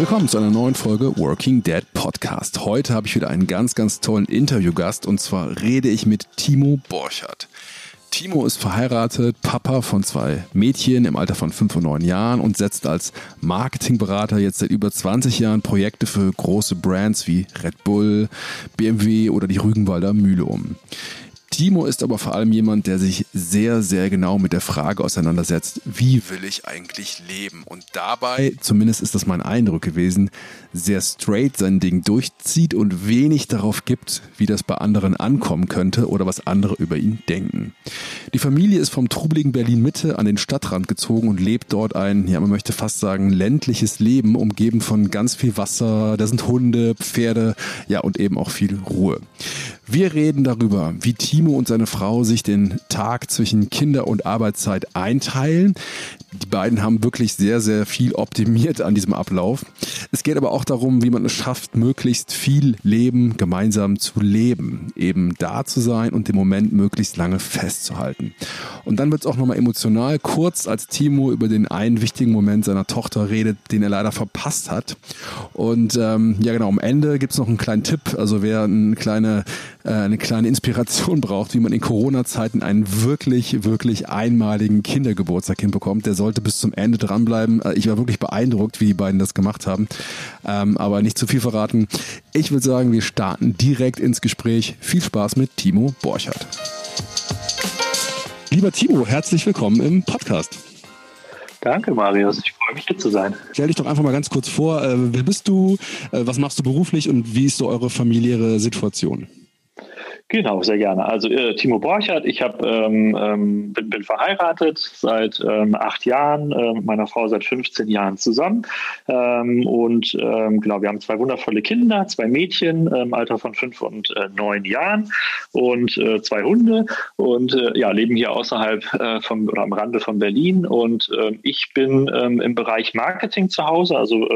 Willkommen zu einer neuen Folge Working Dead Podcast. Heute habe ich wieder einen ganz, ganz tollen Interviewgast und zwar rede ich mit Timo Borchardt. Timo ist verheiratet, Papa von zwei Mädchen im Alter von fünf und neun Jahren und setzt als Marketingberater jetzt seit über 20 Jahren Projekte für große Brands wie Red Bull, BMW oder die Rügenwalder Mühle um. Timo ist aber vor allem jemand, der sich sehr, sehr genau mit der Frage auseinandersetzt, wie will ich eigentlich leben? Und dabei, zumindest ist das mein Eindruck gewesen, sehr straight sein Ding durchzieht und wenig darauf gibt, wie das bei anderen ankommen könnte oder was andere über ihn denken. Die Familie ist vom trubeligen Berlin Mitte an den Stadtrand gezogen und lebt dort ein, ja, man möchte fast sagen, ländliches Leben, umgeben von ganz viel Wasser, da sind Hunde, Pferde, ja, und eben auch viel Ruhe. Wir reden darüber, wie Timo und seine Frau sich den Tag zwischen Kinder- und Arbeitszeit einteilen. Die beiden haben wirklich sehr, sehr viel optimiert an diesem Ablauf. Es geht aber auch darum, wie man es schafft, möglichst viel Leben gemeinsam zu leben. Eben da zu sein und den Moment möglichst lange festzuhalten. Und dann wird es auch nochmal emotional, kurz als Timo über den einen wichtigen Moment seiner Tochter redet, den er leider verpasst hat. Und ähm, ja genau, am Ende gibt es noch einen kleinen Tipp. Also wer eine kleine, äh, eine kleine Inspiration braucht, wie man in Corona-Zeiten einen wirklich, wirklich einmaligen Kindergeburtstag hinbekommt, der sollte bis zum Ende dranbleiben. Äh, ich war wirklich beeindruckt, wie die beiden das gemacht haben. Ähm, aber nicht zu viel verraten. Ich würde sagen, wir starten direkt ins Gespräch. Viel Spaß mit Timo Borchardt. Lieber Timo, herzlich willkommen im Podcast. Danke, Marius. Ich freue mich, hier zu sein. Stell dich doch einfach mal ganz kurz vor. Äh, wer bist du? Äh, was machst du beruflich und wie ist so eure familiäre Situation? Genau, sehr gerne. Also äh, Timo Borchert, ich hab, ähm, ähm, bin, bin, verheiratet seit ähm, acht Jahren, äh, mit meiner Frau seit 15 Jahren zusammen. Ähm, und ähm, genau, wir haben zwei wundervolle Kinder, zwei Mädchen im ähm, Alter von fünf und äh, neun Jahren und äh, zwei Hunde und äh, ja, leben hier außerhalb äh, vom oder am Rande von Berlin. Und ich bin im Bereich Marketing zu Hause, also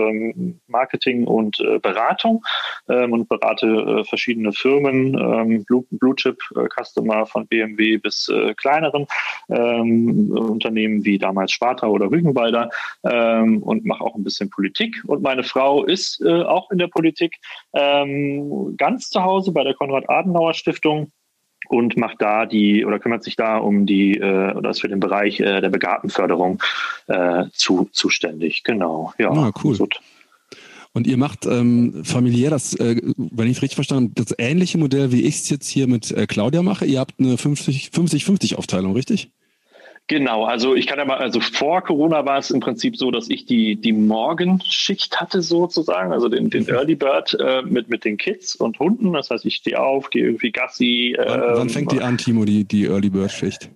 Marketing und Beratung und berate verschiedene Firmen, Blue Blue Chip äh, Customer von BMW bis äh, kleineren ähm, Unternehmen wie damals Sparta oder Rügenwalder ähm, und mache auch ein bisschen Politik. Und meine Frau ist äh, auch in der Politik ähm, ganz zu Hause bei der Konrad-Adenauer Stiftung und macht da die oder kümmert sich da um die äh, oder ist für den Bereich äh, der Begabtenförderung äh, zu, zuständig. Genau, ja. Ah, cool. So, und ihr macht ähm, familiär das, äh, wenn ich es richtig verstanden habe, das ähnliche Modell, wie ich es jetzt hier mit äh, Claudia mache. Ihr habt eine 50-50 Aufteilung, richtig? Genau, also ich kann aber, also vor Corona war es im Prinzip so, dass ich die, die Morgenschicht hatte sozusagen, also den, den Early Bird äh, mit, mit den Kids und Hunden. Das heißt, ich stehe auf, gehe irgendwie Gassi. Wann, ähm, wann fängt die an, Timo, die, die Early Bird Schicht?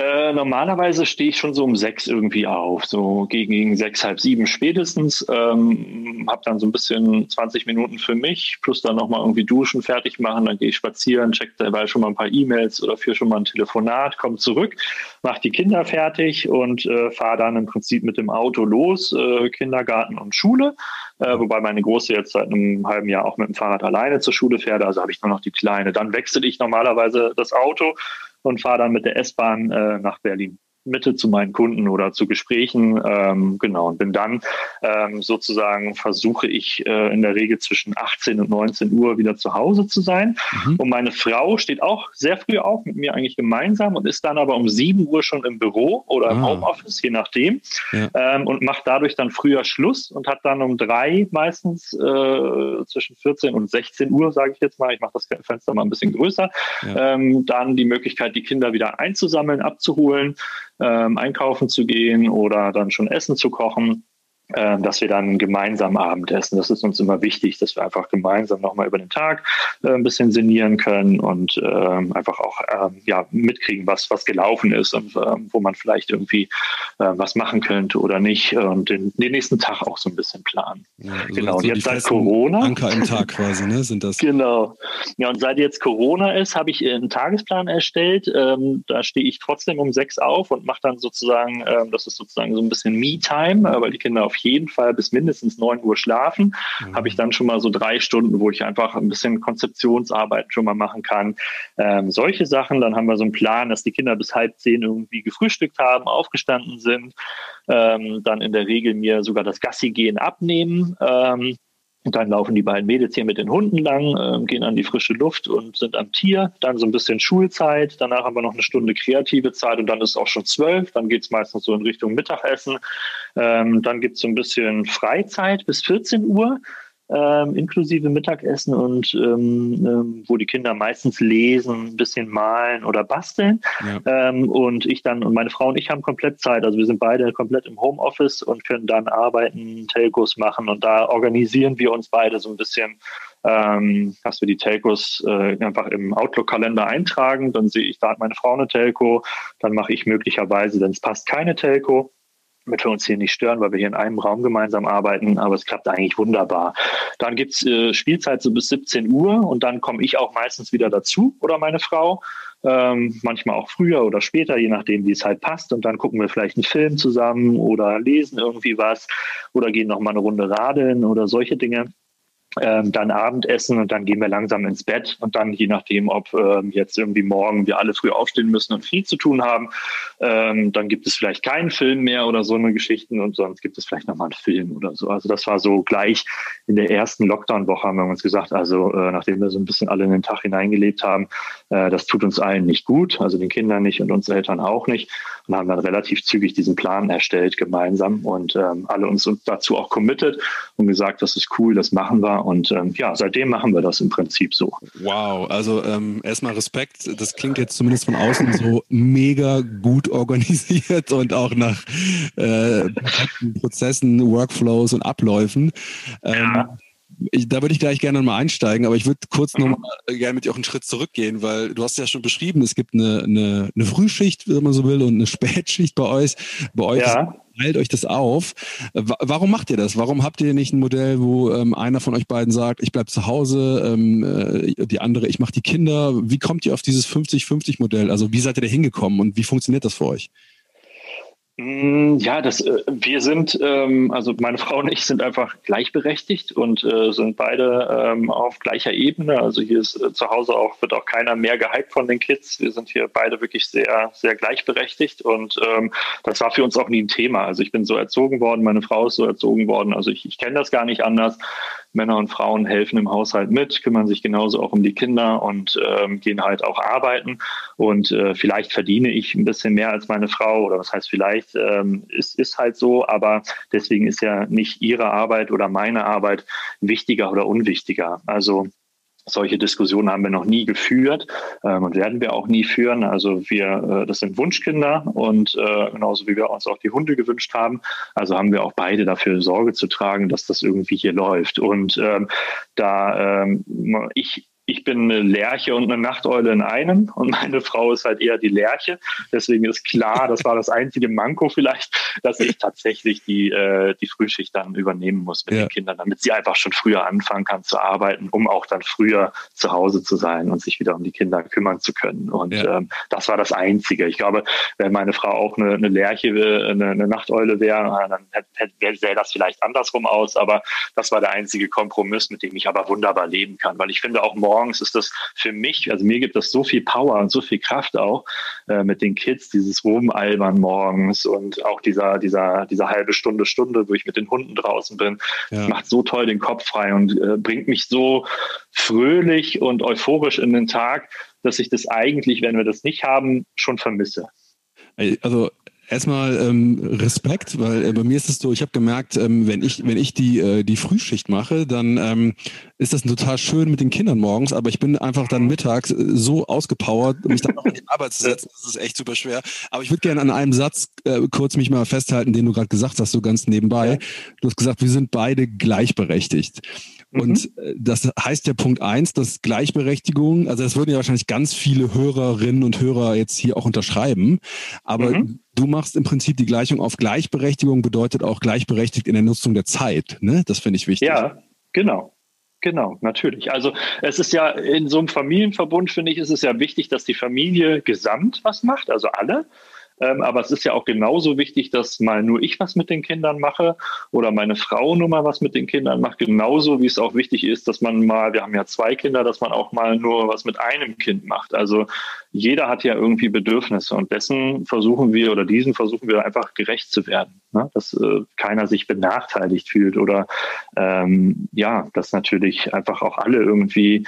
Äh, normalerweise stehe ich schon so um sechs irgendwie auf, so gegen, gegen sechs, halb sieben spätestens. Ähm, habe dann so ein bisschen 20 Minuten für mich, plus dann nochmal irgendwie duschen, fertig machen, dann gehe ich spazieren, check dabei schon mal ein paar E-Mails oder führe schon mal ein Telefonat, komme zurück, mache die Kinder fertig und äh, fahre dann im Prinzip mit dem Auto los, äh, Kindergarten und Schule. Äh, wobei meine Große jetzt seit einem halben Jahr auch mit dem Fahrrad alleine zur Schule fährt, also habe ich nur noch die Kleine. Dann wechsle ich normalerweise das Auto und fahre dann mit der S-Bahn äh, nach Berlin. Mitte zu meinen Kunden oder zu Gesprächen. Ähm, genau, und bin dann ähm, sozusagen, versuche ich äh, in der Regel zwischen 18 und 19 Uhr wieder zu Hause zu sein. Mhm. Und meine Frau steht auch sehr früh auf, mit mir eigentlich gemeinsam und ist dann aber um 7 Uhr schon im Büro oder im ah. Homeoffice, je nachdem, ja. ähm, und macht dadurch dann früher Schluss und hat dann um drei meistens äh, zwischen 14 und 16 Uhr, sage ich jetzt mal, ich mache das Fenster mal ein bisschen größer, ja. ähm, dann die Möglichkeit, die Kinder wieder einzusammeln, abzuholen ähm, einkaufen zu gehen oder dann schon Essen zu kochen. Ähm, dass wir dann gemeinsam Abendessen. Das ist uns immer wichtig, dass wir einfach gemeinsam nochmal über den Tag äh, ein bisschen sinnieren können und ähm, einfach auch ähm, ja, mitkriegen, was, was gelaufen ist und ähm, wo man vielleicht irgendwie äh, was machen könnte oder nicht und den, den nächsten Tag auch so ein bisschen planen. Ja, also genau, und jetzt seit Corona. Anker im Tag quasi, ne? Sind das? Genau. Ja, und seit jetzt Corona ist, habe ich einen Tagesplan erstellt. Da stehe ich trotzdem um sechs auf und mache dann sozusagen, das ist sozusagen so ein bisschen Me-Time, äh, weil die Kinder auf jeden Fall bis mindestens 9 Uhr schlafen. Mhm. Habe ich dann schon mal so drei Stunden, wo ich einfach ein bisschen Konzeptionsarbeit schon mal machen kann. Ähm, solche Sachen. Dann haben wir so einen Plan, dass die Kinder bis halb zehn irgendwie gefrühstückt haben, aufgestanden sind, ähm, dann in der Regel mir sogar das Gassi gehen abnehmen. Ähm, und dann laufen die beiden Mädels hier mit den Hunden lang, äh, gehen an die frische Luft und sind am Tier. Dann so ein bisschen Schulzeit. Danach haben wir noch eine Stunde kreative Zeit und dann ist es auch schon zwölf. Dann geht es meistens so in Richtung Mittagessen. Ähm, dann gibt es so ein bisschen Freizeit bis 14 Uhr ähm, inklusive Mittagessen und ähm, ähm, wo die Kinder meistens lesen, ein bisschen malen oder basteln. Ja. Ähm, und ich dann und meine Frau und ich haben komplett Zeit. Also wir sind beide komplett im Homeoffice und können dann arbeiten, Telcos machen und da organisieren wir uns beide so ein bisschen ähm, dass wir die Telcos äh, einfach im Outlook-Kalender eintragen. Dann sehe ich, da hat meine Frau eine Telco, dann mache ich möglicherweise, wenn es passt, keine Telco damit wir uns hier nicht stören, weil wir hier in einem Raum gemeinsam arbeiten, aber es klappt eigentlich wunderbar. Dann gibt's äh, Spielzeit so bis 17 Uhr und dann komme ich auch meistens wieder dazu oder meine Frau. Ähm, manchmal auch früher oder später, je nachdem, wie es halt passt. Und dann gucken wir vielleicht einen Film zusammen oder lesen irgendwie was oder gehen noch mal eine Runde radeln oder solche Dinge ähm, dann Abendessen und dann gehen wir langsam ins Bett und dann je nachdem, ob ähm, jetzt irgendwie morgen wir alle früh aufstehen müssen und viel zu tun haben, ähm, dann gibt es vielleicht keinen Film mehr oder so eine Geschichten und sonst gibt es vielleicht nochmal einen Film oder so. Also das war so gleich in der ersten Lockdown-Woche haben wir uns gesagt, also äh, nachdem wir so ein bisschen alle in den Tag hineingelebt haben, äh, das tut uns allen nicht gut, also den Kindern nicht und uns Eltern auch nicht und haben dann relativ zügig diesen Plan erstellt gemeinsam und ähm, alle uns dazu auch committed und gesagt, das ist cool, das machen wir und ähm, ja, seitdem machen wir das im Prinzip so. Wow, also ähm, erstmal Respekt. Das klingt jetzt zumindest von außen so mega gut organisiert und auch nach äh, Prozessen, Workflows und Abläufen. Ähm, ja. Ich, da würde ich gleich gerne mal einsteigen, aber ich würde kurz mhm. noch mal gerne mit dir auch einen Schritt zurückgehen, weil du hast ja schon beschrieben, es gibt eine, eine, eine Frühschicht, wenn man so will, und eine Spätschicht bei euch. Bei euch ja teilt euch das auf. Warum macht ihr das? Warum habt ihr nicht ein Modell, wo ähm, einer von euch beiden sagt, ich bleibe zu Hause, ähm, äh, die andere, ich mache die Kinder? Wie kommt ihr auf dieses 50-50-Modell? Also wie seid ihr da hingekommen und wie funktioniert das für euch? Mm, ja, das, äh, wir sind, ähm, also meine Frau und ich sind einfach gleichberechtigt und äh, sind beide ähm, auf gleicher Ebene. Also hier ist äh, zu Hause auch, wird auch keiner mehr gehypt von den Kids. Wir sind hier beide wirklich sehr, sehr gleichberechtigt und ähm, das war für uns auch nie ein Thema. Also ich bin so erzogen worden, meine Frau ist so erzogen worden. Also ich, ich kenne das gar nicht anders. Männer und Frauen helfen im Haushalt mit, kümmern sich genauso auch um die Kinder und ähm, gehen halt auch arbeiten. Und äh, vielleicht verdiene ich ein bisschen mehr als meine Frau oder was heißt vielleicht, ähm, ist, ist halt so, aber deswegen ist ja nicht ihre Arbeit oder meine Arbeit wichtiger oder unwichtiger. Also solche Diskussionen haben wir noch nie geführt ähm, und werden wir auch nie führen. Also wir, äh, das sind Wunschkinder und äh, genauso wie wir uns auch die Hunde gewünscht haben. Also haben wir auch beide dafür Sorge zu tragen, dass das irgendwie hier läuft. Und ähm, da ähm, ich ich bin eine Lerche und eine Nachteule in einem und meine Frau ist halt eher die Lerche. Deswegen ist klar, das war das einzige Manko vielleicht, dass ich tatsächlich die, äh, die Frühschicht dann übernehmen muss mit ja. den Kindern, damit sie einfach schon früher anfangen kann zu arbeiten, um auch dann früher zu Hause zu sein und sich wieder um die Kinder kümmern zu können. Und ja. ähm, das war das Einzige. Ich glaube, wenn meine Frau auch eine, eine Lerche, eine, eine Nachteule wäre, dann hätte, sähe das vielleicht andersrum aus. Aber das war der einzige Kompromiss, mit dem ich aber wunderbar leben kann, weil ich finde auch morgen morgens ist das für mich, also mir gibt das so viel Power und so viel Kraft auch äh, mit den Kids, dieses Rumalbern morgens und auch dieser, dieser, dieser halbe Stunde, Stunde, wo ich mit den Hunden draußen bin. Ja. Das macht so toll den Kopf frei und äh, bringt mich so fröhlich und euphorisch in den Tag, dass ich das eigentlich, wenn wir das nicht haben, schon vermisse. Also Erstmal ähm, Respekt, weil äh, bei mir ist es so, ich habe gemerkt, ähm, wenn ich wenn ich die äh, die Frühschicht mache, dann ähm, ist das total schön mit den Kindern morgens, aber ich bin einfach dann mittags äh, so ausgepowert, mich dann noch in die Arbeit zu setzen, das ist echt super schwer. Aber ich würde gerne an einem Satz äh, kurz mich mal festhalten, den du gerade gesagt hast, so ganz nebenbei. Du hast gesagt, wir sind beide gleichberechtigt. Und mhm. Äh, das heißt ja Punkt eins, dass Gleichberechtigung, also das würden ja wahrscheinlich ganz viele Hörerinnen und Hörer jetzt hier auch unterschreiben, aber mhm. du machst im Prinzip die Gleichung auf Gleichberechtigung bedeutet auch gleichberechtigt in der Nutzung der Zeit. Ne? Das finde ich wichtig. Ja, genau. Genau, natürlich. Also es ist ja in so einem Familienverbund, finde ich, ist es ja wichtig, dass die Familie gesamt was macht, also alle. Ähm, aber es ist ja auch genauso wichtig, dass mal nur ich was mit den Kindern mache oder meine Frau nur mal was mit den Kindern macht. Genauso wie es auch wichtig ist, dass man mal, wir haben ja zwei Kinder, dass man auch mal nur was mit einem Kind macht. Also jeder hat ja irgendwie Bedürfnisse und dessen versuchen wir oder diesen versuchen wir einfach gerecht zu werden. Ne? Dass äh, keiner sich benachteiligt fühlt oder ähm, ja, dass natürlich einfach auch alle irgendwie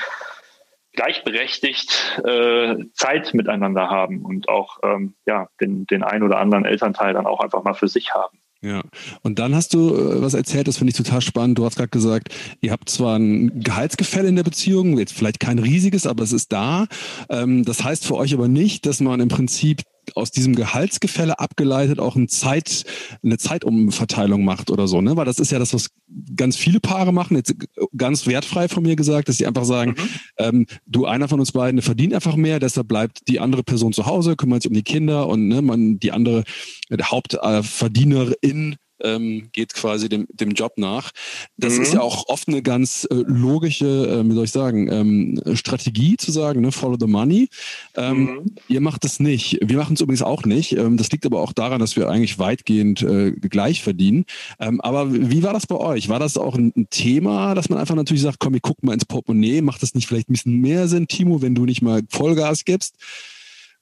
gleichberechtigt äh, Zeit miteinander haben und auch ähm, ja, den, den ein oder anderen Elternteil dann auch einfach mal für sich haben. Ja, und dann hast du äh, was erzählt, das finde ich total spannend. Du hast gerade gesagt, ihr habt zwar ein Gehaltsgefälle in der Beziehung, jetzt vielleicht kein riesiges, aber es ist da. Ähm, das heißt für euch aber nicht, dass man im Prinzip aus diesem Gehaltsgefälle abgeleitet auch eine Zeit, eine Zeitumverteilung macht oder so, ne? Weil das ist ja das, was ganz viele Paare machen, jetzt ganz wertfrei von mir gesagt, dass sie einfach sagen, mhm. ähm, du, einer von uns beiden verdient einfach mehr, deshalb bleibt die andere Person zu Hause, kümmert sich um die Kinder und ne, man, die andere Hauptverdienerin ähm, geht quasi dem, dem Job nach. Das mhm. ist ja auch oft eine ganz äh, logische, äh, wie soll ich sagen, ähm, Strategie zu sagen, ne, follow the money. Ähm, mhm. Ihr macht das nicht. Wir machen es übrigens auch nicht. Ähm, das liegt aber auch daran, dass wir eigentlich weitgehend äh, gleich verdienen. Ähm, aber wie war das bei euch? War das auch ein, ein, Thema, dass man einfach natürlich sagt, komm, wir gucken mal ins Portemonnaie, macht das nicht vielleicht ein bisschen mehr Sinn, Timo, wenn du nicht mal Vollgas gibst?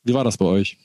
Wie war das bei euch?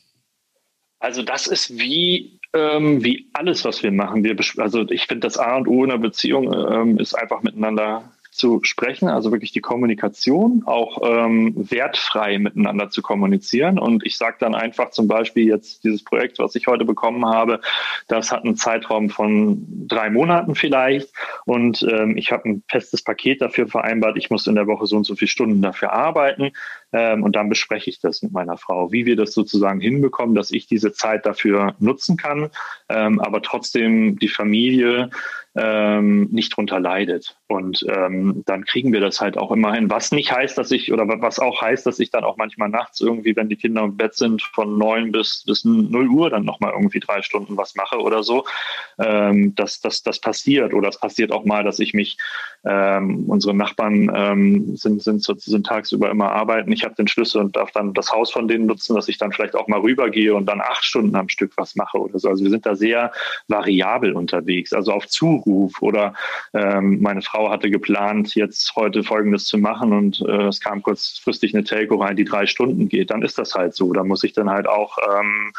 Also das ist wie ähm, wie alles, was wir machen. Wir, also ich finde, das A und O in einer Beziehung ähm, ist einfach miteinander zu sprechen, also wirklich die Kommunikation, auch ähm, wertfrei miteinander zu kommunizieren. Und ich sage dann einfach zum Beispiel jetzt dieses Projekt, was ich heute bekommen habe, das hat einen Zeitraum von drei Monaten vielleicht. Und ähm, ich habe ein festes Paket dafür vereinbart. Ich muss in der Woche so und so viele Stunden dafür arbeiten. Ähm, und dann bespreche ich das mit meiner Frau, wie wir das sozusagen hinbekommen, dass ich diese Zeit dafür nutzen kann, ähm, aber trotzdem die Familie ähm, nicht drunter leidet. Und ähm, dann kriegen wir das halt auch immerhin. Was nicht heißt, dass ich, oder was auch heißt, dass ich dann auch manchmal nachts irgendwie, wenn die Kinder im Bett sind, von neun bis, bis null Uhr dann nochmal irgendwie drei Stunden was mache oder so. Ähm, das, das, das passiert. Oder es passiert auch mal, dass ich mich, ähm, unsere Nachbarn ähm, sind, sind, sind tagsüber immer arbeiten. Ich habe den Schlüssel und darf dann das Haus von denen nutzen, dass ich dann vielleicht auch mal rübergehe und dann acht Stunden am Stück was mache oder so. Also wir sind da sehr variabel unterwegs. Also auf Zuruf oder ähm, meine Frau hatte geplant, jetzt heute Folgendes zu machen und äh, es kam kurzfristig eine Telco rein, die drei Stunden geht, dann ist das halt so. Da muss ich dann halt auch ähm,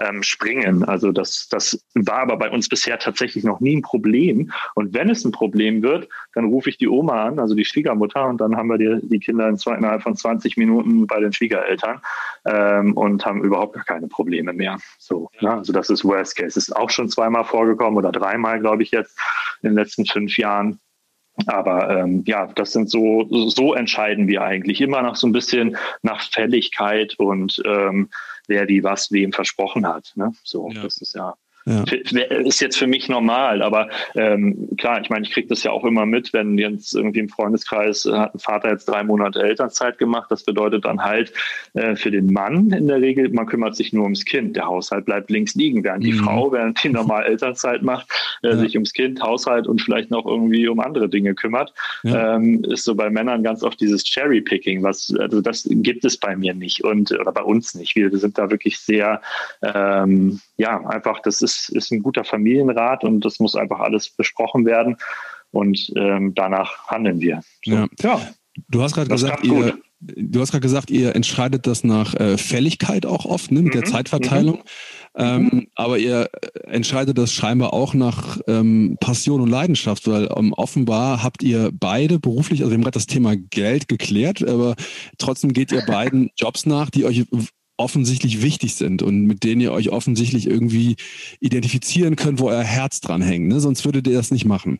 ähm, springen. Also das, das war aber bei uns bisher tatsächlich noch nie ein Problem. Und wenn es ein Problem wird, dann rufe ich die Oma an, also die Schwiegermutter, und dann haben wir die, die Kinder in zwei, innerhalb von 20 Minuten bei den Schwiegereltern ähm, und haben überhaupt gar keine Probleme mehr. So, ne? Also das ist Worst Case. Das ist auch schon zweimal vorgekommen oder dreimal, glaube ich, jetzt in den letzten fünf Jahren. Aber ähm, ja, das sind so, so entscheiden wir eigentlich immer nach so ein bisschen nach Fälligkeit und ähm, wer die was wem versprochen hat. Ne? So, ja. das ist ja ja. Ist jetzt für mich normal, aber ähm, klar, ich meine, ich kriege das ja auch immer mit, wenn jetzt irgendwie im Freundeskreis äh, hat ein Vater jetzt drei Monate Elternzeit gemacht. Das bedeutet dann halt äh, für den Mann in der Regel, man kümmert sich nur ums Kind. Der Haushalt bleibt links liegen, während die mhm. Frau, während die normal Elternzeit macht, äh, ja. sich ums Kind, Haushalt und vielleicht noch irgendwie um andere Dinge kümmert. Ja. Ähm, ist so bei Männern ganz oft dieses Cherry-Picking, was, also das gibt es bei mir nicht und oder bei uns nicht. Wir, wir sind da wirklich sehr, ähm, ja, einfach, das ist ist, ein guter Familienrat und das muss einfach alles besprochen werden und ähm, danach handeln wir. So. Ja. ja. Du hast gerade gesagt, ihr, du hast gerade gesagt, ihr entscheidet das nach äh, Fälligkeit auch oft, ne, mit mhm. der Zeitverteilung. Mhm. Ähm, aber ihr entscheidet das scheinbar auch nach ähm, Passion und Leidenschaft, weil ähm, offenbar habt ihr beide beruflich, also wir haben gerade das Thema Geld geklärt, aber trotzdem geht ihr beiden Jobs nach, die euch offensichtlich wichtig sind und mit denen ihr euch offensichtlich irgendwie identifizieren könnt, wo euer Herz dran hängt. Ne? Sonst würdet ihr das nicht machen.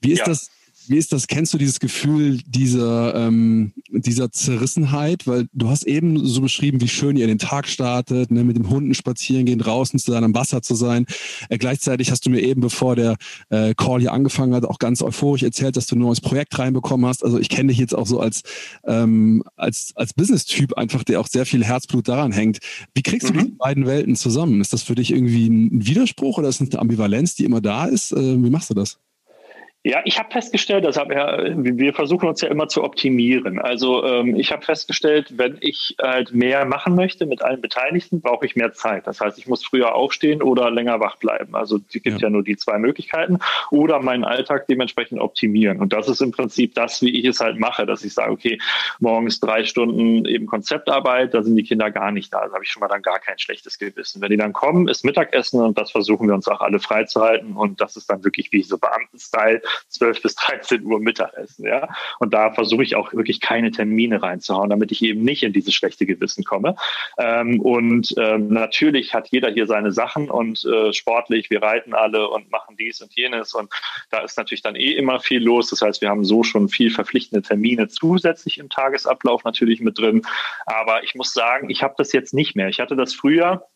Wie ist ja. das? Wie ist das? Kennst du dieses Gefühl dieser, ähm, dieser Zerrissenheit? Weil du hast eben so beschrieben, wie schön ihr den Tag startet, ne, mit dem Hunden spazieren gehen, draußen zu sein, am Wasser zu sein. Äh, gleichzeitig hast du mir eben, bevor der äh, Call hier angefangen hat, auch ganz euphorisch erzählt, dass du ein neues Projekt reinbekommen hast. Also ich kenne dich jetzt auch so als, ähm, als, als Business-Typ einfach, der auch sehr viel Herzblut daran hängt. Wie kriegst du mhm. diese beiden Welten zusammen? Ist das für dich irgendwie ein Widerspruch oder ist es eine Ambivalenz, die immer da ist? Äh, wie machst du das? Ja, ich habe festgestellt, das hab ja, wir versuchen uns ja immer zu optimieren. Also ähm, ich habe festgestellt, wenn ich halt mehr machen möchte mit allen Beteiligten, brauche ich mehr Zeit. Das heißt, ich muss früher aufstehen oder länger wach bleiben. Also es gibt ja. ja nur die zwei Möglichkeiten. Oder meinen Alltag dementsprechend optimieren. Und das ist im Prinzip das, wie ich es halt mache, dass ich sage, okay, morgens drei Stunden eben Konzeptarbeit, da sind die Kinder gar nicht da. Da habe ich schon mal dann gar kein schlechtes Gewissen. Wenn die dann kommen, ist Mittagessen und das versuchen wir uns auch alle freizuhalten. Und das ist dann wirklich wie so Beamtenstyle 12 bis 13 Uhr Mittagessen, ja. Und da versuche ich auch wirklich keine Termine reinzuhauen, damit ich eben nicht in dieses schlechte Gewissen komme. Ähm, und ähm, natürlich hat jeder hier seine Sachen und äh, sportlich, wir reiten alle und machen dies und jenes und da ist natürlich dann eh immer viel los. Das heißt, wir haben so schon viel verpflichtende Termine zusätzlich im Tagesablauf natürlich mit drin. Aber ich muss sagen, ich habe das jetzt nicht mehr. Ich hatte das früher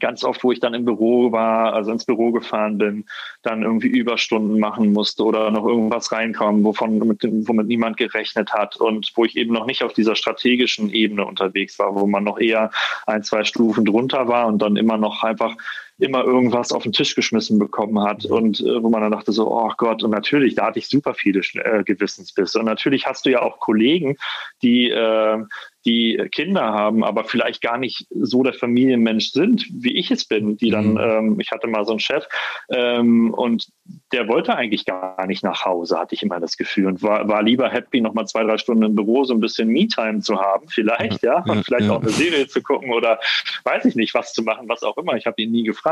ganz oft, wo ich dann im Büro war, also ins Büro gefahren bin, dann irgendwie Überstunden machen musste oder noch irgendwas reinkommen, wovon mit, womit niemand gerechnet hat und wo ich eben noch nicht auf dieser strategischen Ebene unterwegs war, wo man noch eher ein, zwei Stufen drunter war und dann immer noch einfach immer irgendwas auf den Tisch geschmissen bekommen hat und äh, wo man dann dachte so, oh Gott, und natürlich, da hatte ich super viele äh, Gewissensbisse. Und natürlich hast du ja auch Kollegen, die äh, die Kinder haben, aber vielleicht gar nicht so der Familienmensch sind, wie ich es bin, die dann, mhm. ähm, ich hatte mal so einen Chef ähm, und der wollte eigentlich gar nicht nach Hause, hatte ich immer das Gefühl und war, war lieber happy, nochmal zwei, drei Stunden im Büro so ein bisschen Me-Time zu haben, vielleicht, ja, ja und vielleicht ja. auch eine Serie zu gucken oder weiß ich nicht, was zu machen, was auch immer. Ich habe ihn nie gefragt.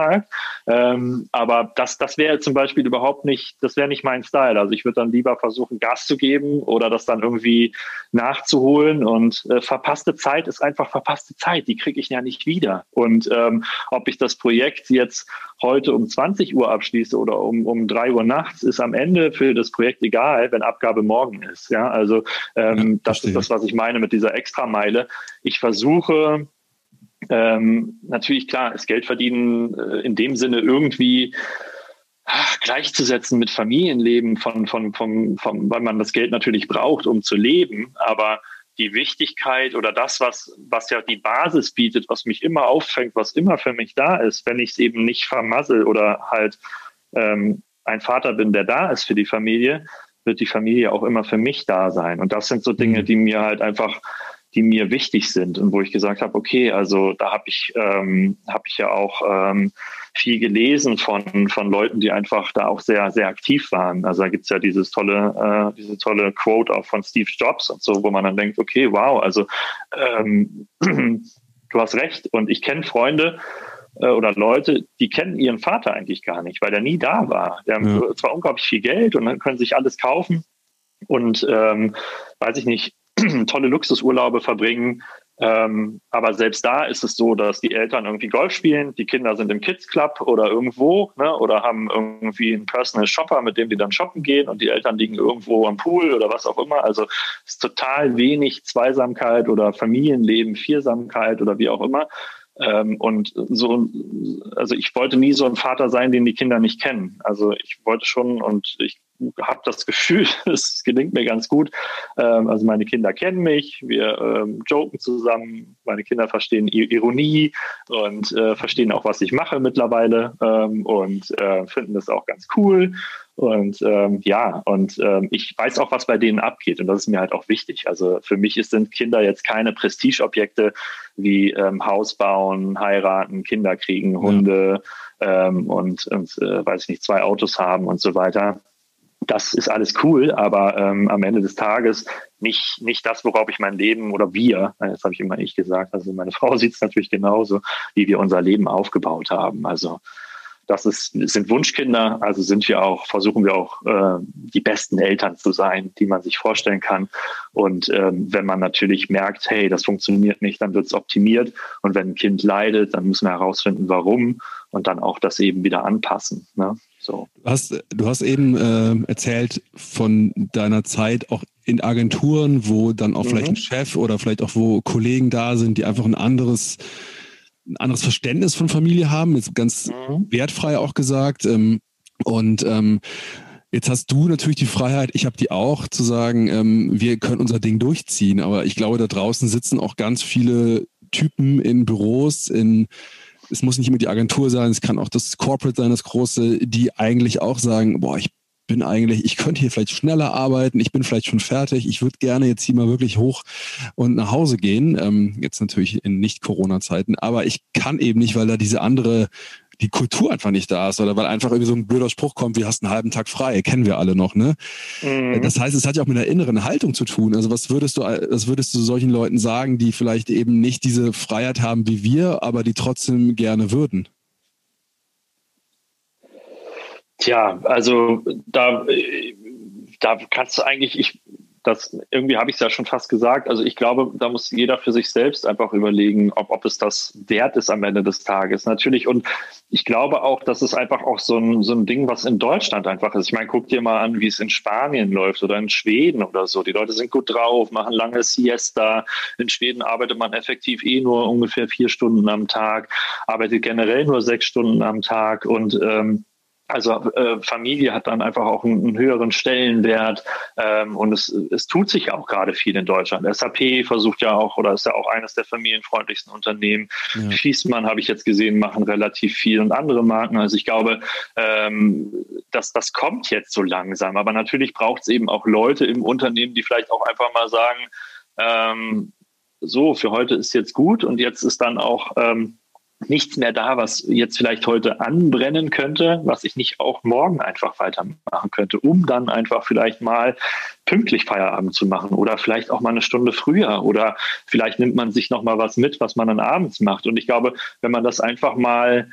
Ähm, aber das, das wäre zum Beispiel überhaupt nicht, das wäre nicht mein Style. Also ich würde dann lieber versuchen, Gas zu geben oder das dann irgendwie nachzuholen und äh, verpasste Zeit ist einfach verpasste Zeit, die kriege ich ja nicht wieder. Und ähm, ob ich das Projekt jetzt heute um 20 Uhr abschließe oder um, um 3 Uhr nachts, ist am Ende für das Projekt egal, wenn Abgabe morgen ist. Ja, also ähm, ja, das ist das, was ich meine mit dieser Extrameile. Ich versuche ähm, natürlich klar, ist Geld verdienen äh, in dem Sinne irgendwie gleichzusetzen mit Familienleben, von, von, von, von, weil man das Geld natürlich braucht, um zu leben. Aber die Wichtigkeit oder das, was, was ja die Basis bietet, was mich immer auffängt, was immer für mich da ist, wenn ich es eben nicht vermassel oder halt ähm, ein Vater bin, der da ist für die Familie, wird die Familie auch immer für mich da sein. Und das sind so Dinge, mhm. die mir halt einfach die mir wichtig sind und wo ich gesagt habe, okay, also da habe ich, ähm, hab ich ja auch ähm, viel gelesen von, von Leuten, die einfach da auch sehr, sehr aktiv waren. Also da gibt's ja dieses tolle, äh, diese tolle Quote auch von Steve Jobs und so, wo man dann denkt, okay, wow, also ähm, du hast recht und ich kenne Freunde, äh, oder Leute, die kennen ihren Vater eigentlich gar nicht, weil der nie da war. Der ja. hat zwar unglaublich viel Geld und dann können sich alles kaufen und ähm, weiß ich nicht, tolle Luxusurlaube verbringen. Ähm, aber selbst da ist es so, dass die Eltern irgendwie Golf spielen, die Kinder sind im Kids Club oder irgendwo ne, oder haben irgendwie einen Personal Shopper, mit dem die dann shoppen gehen und die Eltern liegen irgendwo am Pool oder was auch immer. Also es ist total wenig Zweisamkeit oder Familienleben, Viersamkeit oder wie auch immer. Ähm, und so, also ich wollte nie so ein Vater sein, den die Kinder nicht kennen. Also ich wollte schon und ich habe das Gefühl, es gelingt mir ganz gut. Ähm, also meine Kinder kennen mich, wir ähm, joken zusammen, meine Kinder verstehen Ironie und äh, verstehen auch, was ich mache mittlerweile ähm, und äh, finden das auch ganz cool. Und ähm, ja, und ähm, ich weiß auch, was bei denen abgeht. Und das ist mir halt auch wichtig. Also für mich sind Kinder jetzt keine Prestigeobjekte wie ähm, Haus bauen, heiraten, Kinder kriegen, Hunde ja. und, und äh, weiß ich nicht, zwei Autos haben und so weiter das ist alles cool, aber ähm, am Ende des Tages nicht, nicht das, worauf ich mein Leben oder wir, das habe ich immer ich gesagt, also meine Frau sieht es natürlich genauso, wie wir unser Leben aufgebaut haben. Also das ist, sind Wunschkinder, also sind wir auch, versuchen wir auch äh, die besten Eltern zu sein, die man sich vorstellen kann. Und ähm, wenn man natürlich merkt, hey, das funktioniert nicht, dann wird es optimiert. Und wenn ein Kind leidet, dann müssen wir herausfinden, warum und dann auch das eben wieder anpassen. Ne? So. Du, hast, du hast eben äh, erzählt von deiner Zeit auch in Agenturen, wo dann auch mhm. vielleicht ein Chef oder vielleicht auch wo Kollegen da sind, die einfach ein anderes, ein anderes Verständnis von Familie haben, jetzt ganz mhm. wertfrei auch gesagt. Ähm, und ähm, Jetzt hast du natürlich die Freiheit, ich habe die auch, zu sagen, ähm, wir können unser Ding durchziehen. Aber ich glaube, da draußen sitzen auch ganz viele Typen in Büros, in es muss nicht immer die Agentur sein, es kann auch das Corporate sein, das große, die eigentlich auch sagen, boah, ich bin eigentlich, ich könnte hier vielleicht schneller arbeiten, ich bin vielleicht schon fertig, ich würde gerne jetzt hier mal wirklich hoch und nach Hause gehen. Ähm, jetzt natürlich in Nicht-Corona-Zeiten, aber ich kann eben nicht, weil da diese andere die Kultur einfach nicht da ist oder weil einfach irgendwie so ein blöder Spruch kommt, wie hast einen halben Tag frei, kennen wir alle noch, ne? Mhm. Das heißt, es hat ja auch mit einer inneren Haltung zu tun. Also was würdest du, was würdest du solchen Leuten sagen, die vielleicht eben nicht diese Freiheit haben wie wir, aber die trotzdem gerne würden? Tja, also da, da kannst du eigentlich, ich, das irgendwie habe ich es ja schon fast gesagt. Also ich glaube, da muss jeder für sich selbst einfach überlegen, ob, ob es das wert ist am Ende des Tages. Natürlich. Und ich glaube auch, dass es einfach auch so ein, so ein Ding, was in Deutschland einfach ist. Ich meine, guck dir mal an, wie es in Spanien läuft oder in Schweden oder so. Die Leute sind gut drauf, machen lange Siesta. In Schweden arbeitet man effektiv eh nur ungefähr vier Stunden am Tag, arbeitet generell nur sechs Stunden am Tag und ähm, also äh, Familie hat dann einfach auch einen, einen höheren Stellenwert ähm, und es, es tut sich ja auch gerade viel in Deutschland. SAP versucht ja auch oder ist ja auch eines der familienfreundlichsten Unternehmen. Ja. Schießmann habe ich jetzt gesehen, machen relativ viel und andere Marken. Also ich glaube, ähm, dass das kommt jetzt so langsam. Aber natürlich braucht es eben auch Leute im Unternehmen, die vielleicht auch einfach mal sagen, ähm, so für heute ist jetzt gut und jetzt ist dann auch ähm, nichts mehr da, was jetzt vielleicht heute anbrennen könnte, was ich nicht auch morgen einfach weitermachen könnte, um dann einfach vielleicht mal pünktlich Feierabend zu machen oder vielleicht auch mal eine Stunde früher oder vielleicht nimmt man sich noch mal was mit, was man dann abends macht. Und ich glaube, wenn man das einfach mal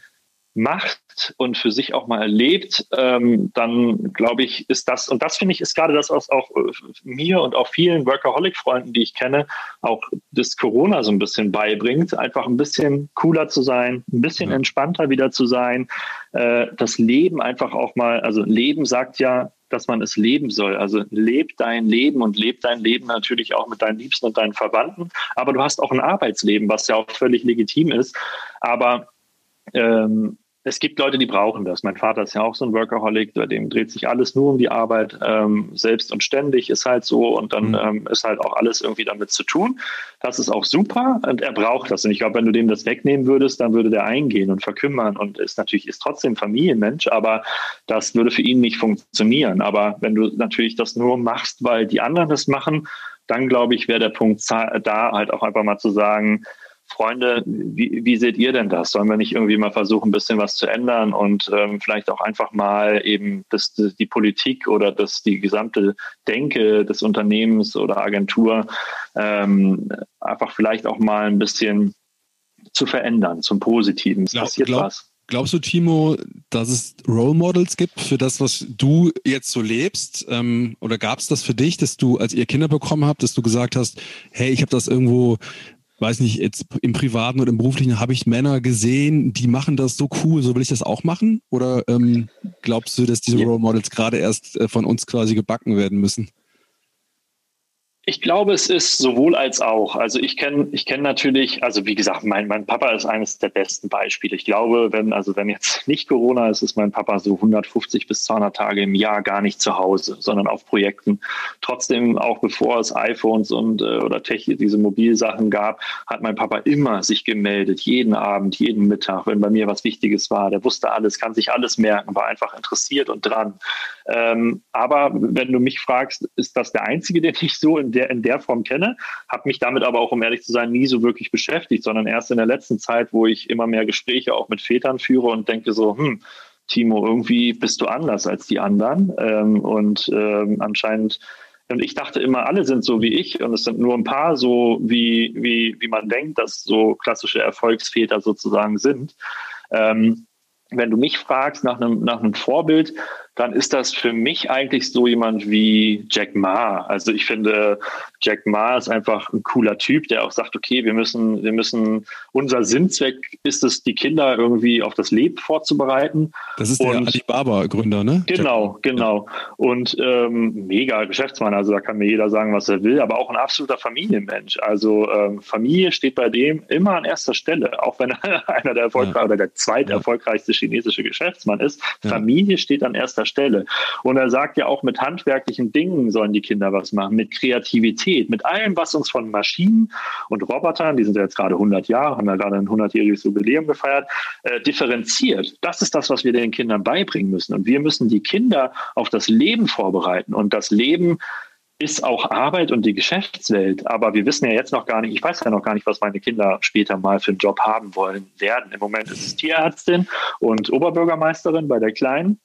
macht und für sich auch mal erlebt, ähm, dann glaube ich, ist das, und das finde ich, ist gerade das, was auch äh, mir und auch vielen Workaholic-Freunden, die ich kenne, auch das Corona so ein bisschen beibringt, einfach ein bisschen cooler zu sein, ein bisschen entspannter wieder zu sein, äh, das Leben einfach auch mal, also Leben sagt ja, dass man es leben soll. Also leb dein Leben und leb dein Leben natürlich auch mit deinen Liebsten und deinen Verwandten. Aber du hast auch ein Arbeitsleben, was ja auch völlig legitim ist. Aber ähm, es gibt Leute, die brauchen das. Mein Vater ist ja auch so ein Workaholic, bei dem dreht sich alles nur um die Arbeit, ähm, selbst und ständig ist halt so und dann mhm. ähm, ist halt auch alles irgendwie damit zu tun. Das ist auch super und er braucht das. Und ich glaube, wenn du dem das wegnehmen würdest, dann würde der eingehen und verkümmern und ist natürlich ist trotzdem Familienmensch, aber das würde für ihn nicht funktionieren. Aber wenn du natürlich das nur machst, weil die anderen das machen, dann glaube ich, wäre der Punkt da halt auch einfach mal zu sagen, Freunde, wie, wie seht ihr denn das? Sollen wir nicht irgendwie mal versuchen, ein bisschen was zu ändern und ähm, vielleicht auch einfach mal eben das, die Politik oder das, die gesamte Denke des Unternehmens oder Agentur ähm, einfach vielleicht auch mal ein bisschen zu verändern zum Positiven? Es passiert glaub, was. Glaubst du, Timo, dass es Role Models gibt für das, was du jetzt so lebst? Ähm, oder gab es das für dich, dass du, als ihr Kinder bekommen habt, dass du gesagt hast, hey, ich habe das irgendwo weiß nicht, jetzt im Privaten oder im Beruflichen habe ich Männer gesehen, die machen das so cool, so will ich das auch machen? Oder ähm, glaubst du, dass diese Role Models gerade erst äh, von uns quasi gebacken werden müssen? Ich glaube, es ist sowohl als auch. Also ich kenne ich kenne natürlich, also wie gesagt, mein, mein Papa ist eines der besten Beispiele. Ich glaube, wenn, also wenn jetzt nicht Corona ist, ist mein Papa so 150 bis 200 Tage im Jahr gar nicht zu Hause, sondern auf Projekten. Trotzdem, auch bevor es iPhones und äh, oder Tech, diese Mobilsachen gab, hat mein Papa immer sich gemeldet, jeden Abend, jeden Mittag, wenn bei mir was Wichtiges war. Der wusste alles, kann sich alles merken, war einfach interessiert und dran. Ähm, aber wenn du mich fragst, ist das der einzige, den ich so in der, in der Form kenne, habe mich damit aber auch, um ehrlich zu sein, nie so wirklich beschäftigt, sondern erst in der letzten Zeit, wo ich immer mehr Gespräche auch mit Vätern führe und denke so, hm, Timo, irgendwie bist du anders als die anderen. Ähm, und ähm, anscheinend, und ich dachte immer, alle sind so wie ich und es sind nur ein paar so, wie, wie, wie man denkt, dass so klassische Erfolgsväter sozusagen sind. Ähm, wenn du mich fragst nach einem, nach einem Vorbild, dann ist das für mich eigentlich so jemand wie Jack Ma. Also ich finde, Jack Ma ist einfach ein cooler Typ, der auch sagt, okay, wir müssen, wir müssen, unser Sinnzweck ist es, die Kinder irgendwie auf das Leben vorzubereiten. Das ist der Alibaba-Gründer, ne? Genau, genau. Und ähm, mega Geschäftsmann, also da kann mir jeder sagen, was er will, aber auch ein absoluter Familienmensch. Also ähm, Familie steht bei dem immer an erster Stelle, auch wenn er einer der erfolgreichsten ja. oder der zweiterfolgreichste chinesische Geschäftsmann ist. Ja. Familie steht an erster Stelle. Und er sagt ja auch, mit handwerklichen Dingen sollen die Kinder was machen, mit Kreativität, mit allem, was uns von Maschinen und Robotern, die sind ja jetzt gerade 100 Jahre, haben ja gerade ein 100-jähriges Jubiläum gefeiert, äh, differenziert. Das ist das, was wir den Kindern beibringen müssen. Und wir müssen die Kinder auf das Leben vorbereiten. Und das Leben ist auch Arbeit und die Geschäftswelt. Aber wir wissen ja jetzt noch gar nicht, ich weiß ja noch gar nicht, was meine Kinder später mal für einen Job haben wollen werden. Im Moment ist es Tierärztin und Oberbürgermeisterin bei der Kleinen.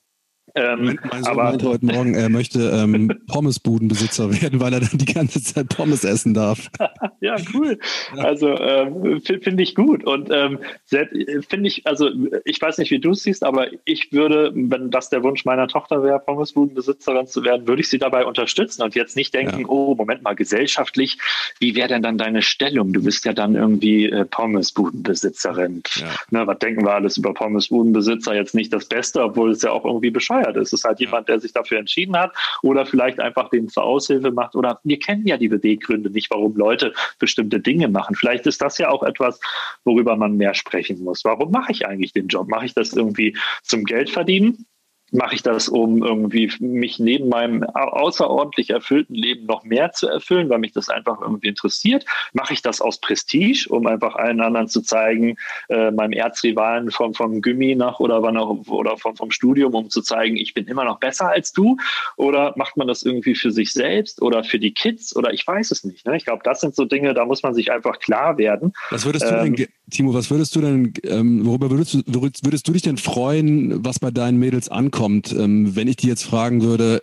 Ähm, mein Sohn aber, meinte heute Morgen, er möchte ähm, Pommesbudenbesitzer werden, weil er dann die ganze Zeit Pommes essen darf. ja, cool. Ja. Also ähm, finde ich gut. Und ähm, finde ich, also ich weiß nicht, wie du es siehst, aber ich würde, wenn das der Wunsch meiner Tochter wäre, Pommesbudenbesitzerin zu werden, würde ich sie dabei unterstützen und jetzt nicht denken, ja. oh, Moment mal, gesellschaftlich, wie wäre denn dann deine Stellung? Du bist ja dann irgendwie äh, Pommesbudenbesitzerin. Ja. Ne, was denken wir alles über Pommesbudenbesitzer? Jetzt nicht das Beste, obwohl es ja auch irgendwie bescheuert bescheuert ist. Es ist halt jemand, der sich dafür entschieden hat oder vielleicht einfach den zur Aushilfe macht. Oder wir kennen ja die Beweggründe nicht, warum Leute bestimmte Dinge machen. Vielleicht ist das ja auch etwas, worüber man mehr sprechen muss. Warum mache ich eigentlich den Job? Mache ich das irgendwie zum Geld verdienen? Mache ich das, um irgendwie mich neben meinem außerordentlich erfüllten Leben noch mehr zu erfüllen, weil mich das einfach irgendwie interessiert? Mache ich das aus Prestige, um einfach allen anderen zu zeigen, äh, meinem Erzrivalen vom, vom Gummi nach oder wann auch, oder vom, vom Studium, um zu zeigen, ich bin immer noch besser als du? Oder macht man das irgendwie für sich selbst oder für die Kids? Oder ich weiß es nicht. Ne? Ich glaube, das sind so Dinge, da muss man sich einfach klar werden. Was würdest du ähm, denn, Timo, was würdest du denn, ähm, worüber würdest du, würdest du dich denn freuen, was bei deinen Mädels ankommt? Kommt. Ähm, wenn ich die jetzt fragen würde,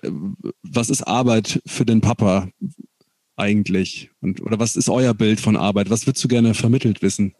was ist Arbeit für den Papa eigentlich? Und, oder was ist euer Bild von Arbeit? Was würdest du gerne vermittelt wissen?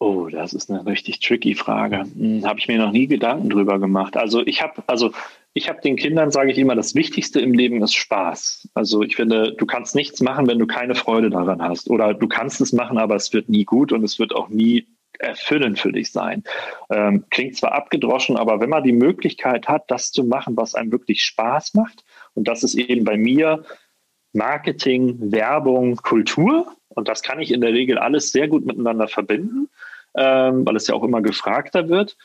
Oh, das ist eine richtig tricky Frage. Hm, habe ich mir noch nie Gedanken drüber gemacht. Also ich habe, also ich habe den Kindern, sage ich immer, das Wichtigste im Leben ist Spaß. Also ich finde, du kannst nichts machen, wenn du keine Freude daran hast. Oder du kannst es machen, aber es wird nie gut und es wird auch nie erfüllend für dich sein. Ähm, klingt zwar abgedroschen, aber wenn man die Möglichkeit hat, das zu machen, was einem wirklich Spaß macht, und das ist eben bei mir Marketing, Werbung, Kultur, und das kann ich in der Regel alles sehr gut miteinander verbinden, ähm, weil es ja auch immer gefragter wird,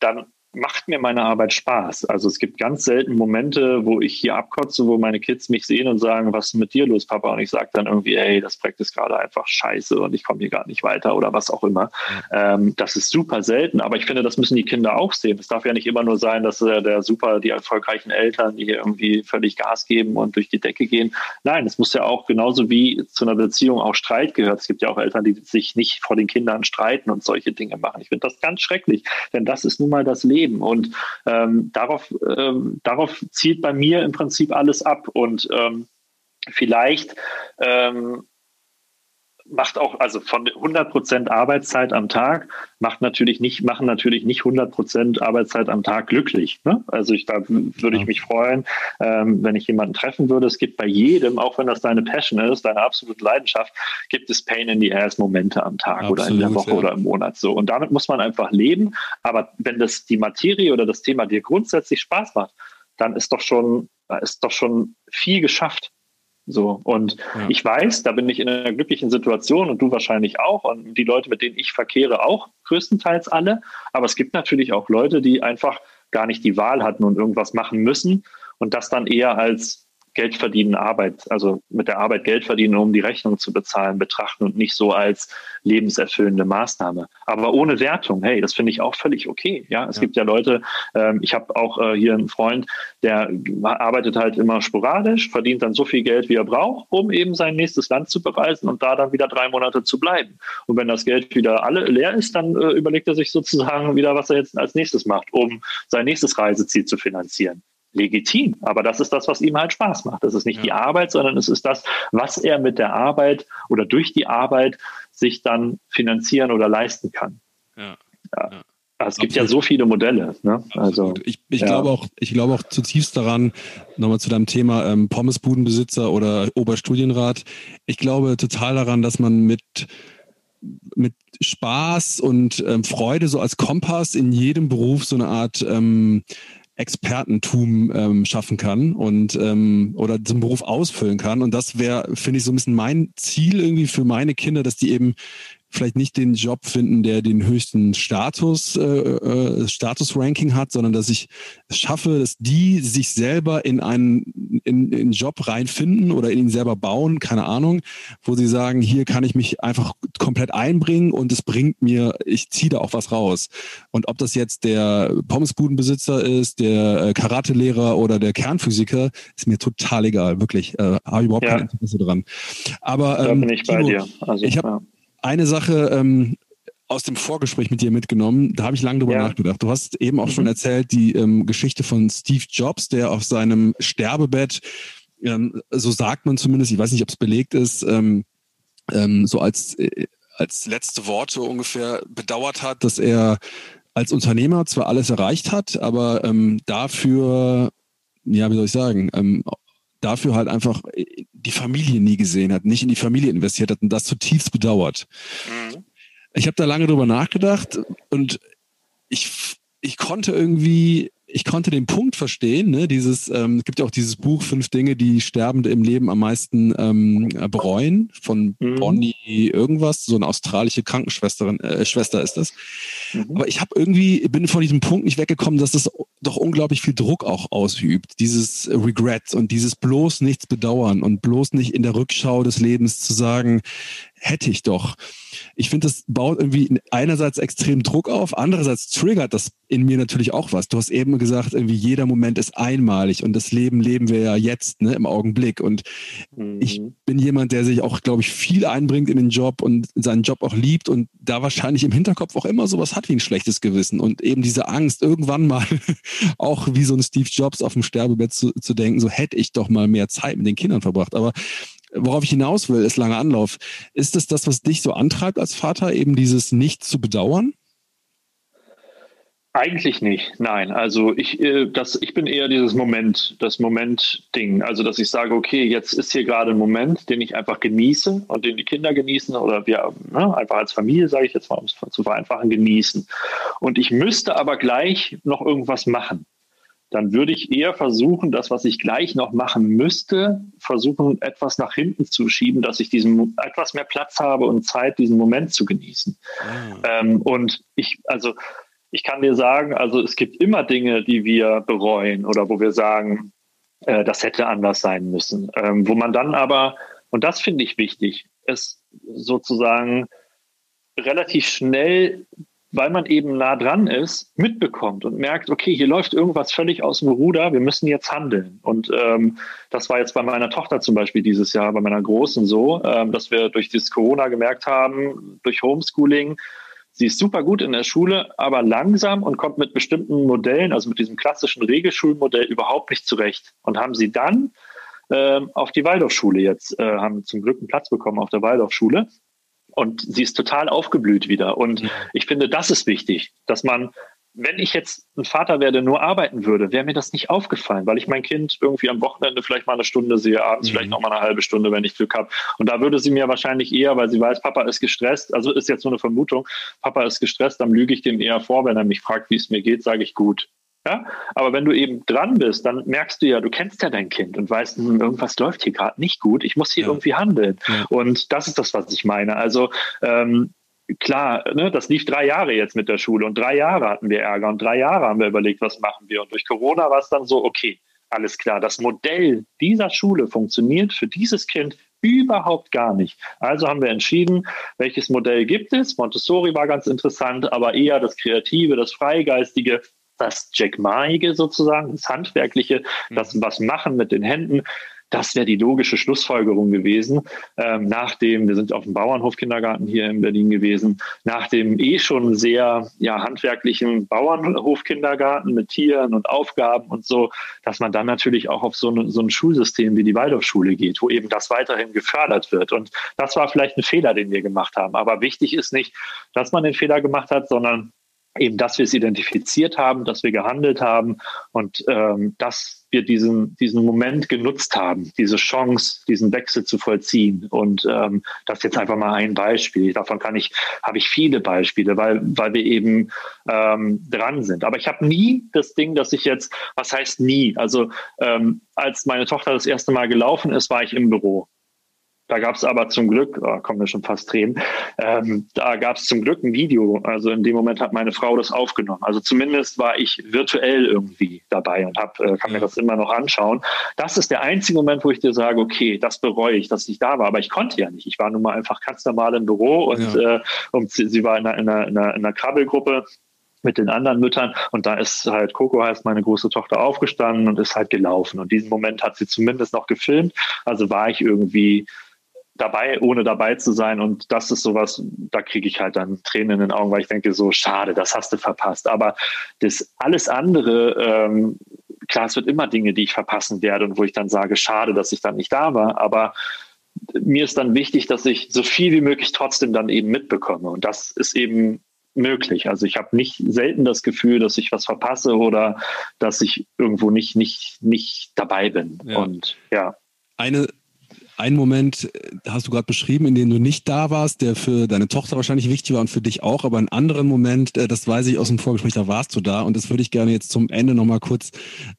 dann macht mir meine Arbeit Spaß. Also es gibt ganz selten Momente, wo ich hier abkotze, wo meine Kids mich sehen und sagen, was ist mit dir los, Papa? Und ich sage dann irgendwie, ey, das Projekt ist gerade einfach scheiße und ich komme hier gar nicht weiter oder was auch immer. Ähm, das ist super selten, aber ich finde, das müssen die Kinder auch sehen. Es darf ja nicht immer nur sein, dass äh, der super, die erfolgreichen Eltern, die hier irgendwie völlig Gas geben und durch die Decke gehen. Nein, es muss ja auch genauso wie zu einer Beziehung auch Streit gehört. Es gibt ja auch Eltern, die sich nicht vor den Kindern streiten und solche Dinge machen. Ich finde das ganz schrecklich, denn das ist nun mal das Leben. Leben. Und ähm, darauf, ähm, darauf zielt bei mir im Prinzip alles ab. Und ähm, vielleicht ähm, macht auch, also von 100 Prozent Arbeitszeit am Tag macht natürlich nicht, machen natürlich nicht 100 Prozent Arbeitszeit am Tag glücklich. Ne? Also ich, da würde ich mich freuen, ähm, wenn ich jemanden treffen würde. Es gibt bei jedem, auch wenn das deine Passion ist, deine absolute Leidenschaft, gibt es Pain in the Ass Momente am Tag Absolut, oder in der Woche ja. oder im Monat so. Und damit muss man einfach leben. Aber wenn das die Materie oder das Thema dir grundsätzlich Spaß macht, dann ist doch schon, ist doch schon viel geschafft. So. Und ja. ich weiß, da bin ich in einer glücklichen Situation und du wahrscheinlich auch und die Leute, mit denen ich verkehre, auch größtenteils alle. Aber es gibt natürlich auch Leute, die einfach gar nicht die Wahl hatten und irgendwas machen müssen und das dann eher als Geld verdienen, Arbeit, also mit der Arbeit Geld verdienen, um die Rechnung zu bezahlen, betrachten und nicht so als lebenserfüllende Maßnahme. Aber ohne Wertung, hey, das finde ich auch völlig okay. Ja, es ja. gibt ja Leute, ähm, ich habe auch äh, hier einen Freund, der arbeitet halt immer sporadisch, verdient dann so viel Geld, wie er braucht, um eben sein nächstes Land zu bereisen und da dann wieder drei Monate zu bleiben. Und wenn das Geld wieder alle leer ist, dann äh, überlegt er sich sozusagen wieder, was er jetzt als nächstes macht, um sein nächstes Reiseziel zu finanzieren legitim. Aber das ist das, was ihm halt Spaß macht. Das ist nicht ja. die Arbeit, sondern es ist das, was er mit der Arbeit oder durch die Arbeit sich dann finanzieren oder leisten kann. Ja. ja. ja. Es gibt ja so viele Modelle. Ne? Also, ich, ich ja. glaube auch, ich glaube auch zutiefst daran, nochmal zu deinem Thema ähm, Pommesbudenbesitzer oder Oberstudienrat. Ich glaube total daran, dass man mit, mit Spaß und ähm, Freude so als Kompass in jedem Beruf so eine Art ähm, Expertentum ähm, schaffen kann und ähm, oder zum Beruf ausfüllen kann. Und das wäre, finde ich, so ein bisschen mein Ziel irgendwie für meine Kinder, dass die eben vielleicht nicht den Job finden, der den höchsten Status, äh, äh, Status-Ranking hat, sondern dass ich es schaffe, dass die sich selber in einen, in, in einen Job reinfinden oder in ihn selber bauen, keine Ahnung, wo sie sagen, hier kann ich mich einfach komplett einbringen und es bringt mir, ich ziehe da auch was raus. Und ob das jetzt der Pommesbudenbesitzer ist, der äh, Karatelehrer oder der Kernphysiker, ist mir total egal, wirklich. Äh, habe ich überhaupt ja. kein Interesse dran. Aber ähm, da bin ich bei Timo, dir. Also, ich habe ja eine Sache ähm, aus dem Vorgespräch mit dir mitgenommen. Da habe ich lange drüber ja. nachgedacht. Du hast eben auch mhm. schon erzählt die ähm, Geschichte von Steve Jobs, der auf seinem Sterbebett, ähm, so sagt man zumindest, ich weiß nicht, ob es belegt ist, ähm, ähm, so als, äh, als letzte Worte ungefähr bedauert hat, dass er als Unternehmer zwar alles erreicht hat, aber ähm, dafür, ja, wie soll ich sagen, ähm, dafür halt einfach äh, die Familie nie gesehen hat, nicht in die Familie investiert hat und das zutiefst bedauert. Mhm. Ich habe da lange drüber nachgedacht und ich, ich konnte irgendwie ich konnte den Punkt verstehen, ne? Dieses, ähm, es gibt ja auch dieses Buch Fünf Dinge, die Sterbende im Leben am meisten ähm, bereuen, von mhm. Bonnie irgendwas, so eine australische Krankenschwesterin, äh, Schwester ist das. Mhm. Aber ich habe irgendwie, bin von diesem Punkt nicht weggekommen, dass das doch unglaublich viel Druck auch ausübt. Dieses Regret und dieses bloß nichts bedauern und bloß nicht in der Rückschau des Lebens zu sagen, hätte ich doch. Ich finde, das baut irgendwie einerseits extrem Druck auf, andererseits triggert das in mir natürlich auch was. Du hast eben gesagt, irgendwie jeder Moment ist einmalig und das Leben leben wir ja jetzt, ne, im Augenblick. Und mhm. ich bin jemand, der sich auch, glaube ich, viel einbringt in den Job und seinen Job auch liebt und da wahrscheinlich im Hinterkopf auch immer sowas hat wie ein schlechtes Gewissen und eben diese Angst, irgendwann mal auch wie so ein Steve Jobs auf dem Sterbebett zu, zu denken, so hätte ich doch mal mehr Zeit mit den Kindern verbracht. Aber worauf ich hinaus will, ist langer Anlauf. Ist es das, was dich so antreibt als Vater, eben dieses nicht zu bedauern? Eigentlich nicht, nein. Also ich, äh, das, ich bin eher dieses Moment, das Moment-Ding. Also dass ich sage, okay, jetzt ist hier gerade ein Moment, den ich einfach genieße und den die Kinder genießen oder wir ne, einfach als Familie, sage ich jetzt mal, um es zu vereinfachen, genießen. Und ich müsste aber gleich noch irgendwas machen dann würde ich eher versuchen, das, was ich gleich noch machen müsste, versuchen, etwas nach hinten zu schieben, dass ich diesen etwas mehr Platz habe und Zeit, diesen Moment zu genießen. Mhm. Ähm, und ich, also ich kann dir sagen, also es gibt immer Dinge, die wir bereuen oder wo wir sagen, äh, das hätte anders sein müssen. Ähm, wo man dann aber, und das finde ich wichtig, es sozusagen relativ schnell weil man eben nah dran ist, mitbekommt und merkt, okay, hier läuft irgendwas völlig aus dem Ruder, wir müssen jetzt handeln. Und ähm, das war jetzt bei meiner Tochter zum Beispiel dieses Jahr, bei meiner Großen so, ähm, dass wir durch dieses Corona gemerkt haben, durch Homeschooling, sie ist super gut in der Schule, aber langsam und kommt mit bestimmten Modellen, also mit diesem klassischen Regelschulmodell überhaupt nicht zurecht. Und haben sie dann ähm, auf die Waldorfschule jetzt, äh, haben zum Glück einen Platz bekommen auf der Waldorfschule und sie ist total aufgeblüht wieder. Und mhm. ich finde, das ist wichtig, dass man, wenn ich jetzt ein Vater werde, nur arbeiten würde, wäre mir das nicht aufgefallen, weil ich mein Kind irgendwie am Wochenende vielleicht mal eine Stunde sehe, abends mhm. vielleicht noch mal eine halbe Stunde, wenn ich Glück habe. Und da würde sie mir wahrscheinlich eher, weil sie weiß, Papa ist gestresst, also ist jetzt nur eine Vermutung, Papa ist gestresst, dann lüge ich dem eher vor, wenn er mich fragt, wie es mir geht, sage ich gut. Ja? Aber wenn du eben dran bist, dann merkst du ja, du kennst ja dein Kind und weißt, hm, irgendwas läuft hier gerade nicht gut, ich muss hier ja. irgendwie handeln. Ja. Und das ist das, was ich meine. Also ähm, klar, ne, das lief drei Jahre jetzt mit der Schule und drei Jahre hatten wir Ärger und drei Jahre haben wir überlegt, was machen wir. Und durch Corona war es dann so, okay, alles klar, das Modell dieser Schule funktioniert für dieses Kind überhaupt gar nicht. Also haben wir entschieden, welches Modell gibt es. Montessori war ganz interessant, aber eher das Kreative, das Freigeistige das Jackmaige sozusagen, das Handwerkliche, das mhm. was machen mit den Händen. Das wäre die logische Schlussfolgerung gewesen. Ähm, nach dem, wir sind auf dem Bauernhofkindergarten hier in Berlin gewesen, nach dem eh schon sehr ja, handwerklichen Bauernhofkindergarten mit Tieren und Aufgaben und so, dass man dann natürlich auch auf so, eine, so ein Schulsystem wie die Waldorfschule geht, wo eben das weiterhin gefördert wird. Und das war vielleicht ein Fehler, den wir gemacht haben. Aber wichtig ist nicht, dass man den Fehler gemacht hat, sondern eben, dass wir es identifiziert haben, dass wir gehandelt haben und ähm, dass wir diesen, diesen Moment genutzt haben, diese Chance, diesen Wechsel zu vollziehen. Und ähm, das ist jetzt einfach mal ein Beispiel. Davon kann ich, habe ich viele Beispiele, weil, weil wir eben ähm, dran sind. Aber ich habe nie das Ding, dass ich jetzt, was heißt nie? Also ähm, als meine Tochter das erste Mal gelaufen ist, war ich im Büro. Da gab es aber zum Glück, oh, kommen wir schon fast Tränen, ähm, da gab es zum Glück ein Video. Also in dem Moment hat meine Frau das aufgenommen. Also zumindest war ich virtuell irgendwie dabei und hab, äh, kann mir das immer noch anschauen. Das ist der einzige Moment, wo ich dir sage, okay, das bereue ich, dass ich da war. Aber ich konnte ja nicht. Ich war nun mal einfach ganz normal im Büro und, ja. äh, und sie, sie, war in einer, in, einer, in, einer, in einer Krabbelgruppe mit den anderen Müttern. Und da ist halt Coco heißt meine große Tochter aufgestanden und ist halt gelaufen. Und diesen Moment hat sie zumindest noch gefilmt. Also war ich irgendwie dabei, ohne dabei zu sein. Und das ist sowas, da kriege ich halt dann Tränen in den Augen, weil ich denke, so schade, das hast du verpasst. Aber das alles andere, ähm, klar, es wird immer Dinge, die ich verpassen werde und wo ich dann sage, schade, dass ich dann nicht da war. Aber mir ist dann wichtig, dass ich so viel wie möglich trotzdem dann eben mitbekomme. Und das ist eben möglich. Also ich habe nicht selten das Gefühl, dass ich was verpasse oder dass ich irgendwo nicht, nicht, nicht dabei bin. Ja. Und ja. Eine einen Moment äh, hast du gerade beschrieben, in dem du nicht da warst, der für deine Tochter wahrscheinlich wichtig war und für dich auch, aber einen anderen Moment, äh, das weiß ich aus dem Vorgespräch, da warst du da und das würde ich gerne jetzt zum Ende nochmal kurz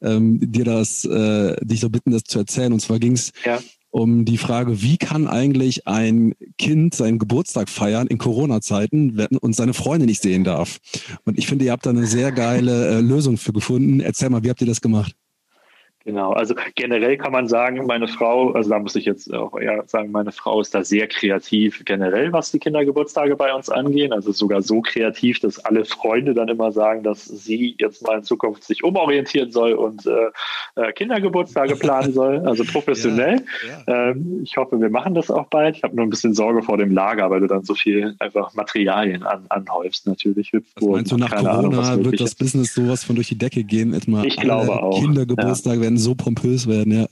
ähm, dir das, äh, dich so bitten, das zu erzählen. Und zwar ging es ja. um die Frage, wie kann eigentlich ein Kind seinen Geburtstag feiern in Corona-Zeiten und seine Freunde nicht sehen darf? Und ich finde, ihr habt da eine sehr geile äh, Lösung für gefunden. Erzähl mal, wie habt ihr das gemacht? Genau, also generell kann man sagen, meine Frau, also da muss ich jetzt auch eher sagen, meine Frau ist da sehr kreativ generell, was die Kindergeburtstage bei uns angehen. Also sogar so kreativ, dass alle Freunde dann immer sagen, dass sie jetzt mal in Zukunft sich umorientieren soll und äh, äh Kindergeburtstage planen soll, also professionell. Ja, ja. Ähm, ich hoffe, wir machen das auch bald. Ich habe nur ein bisschen Sorge vor dem Lager, weil du dann so viel einfach Materialien an, anhäufst natürlich. Was meinst du, nach Corona Ahnung, wird das Business sowas von durch die Decke gehen? Etwa ich glaube auch. Kindergeburtstage ja. werden so pompös werden, ja.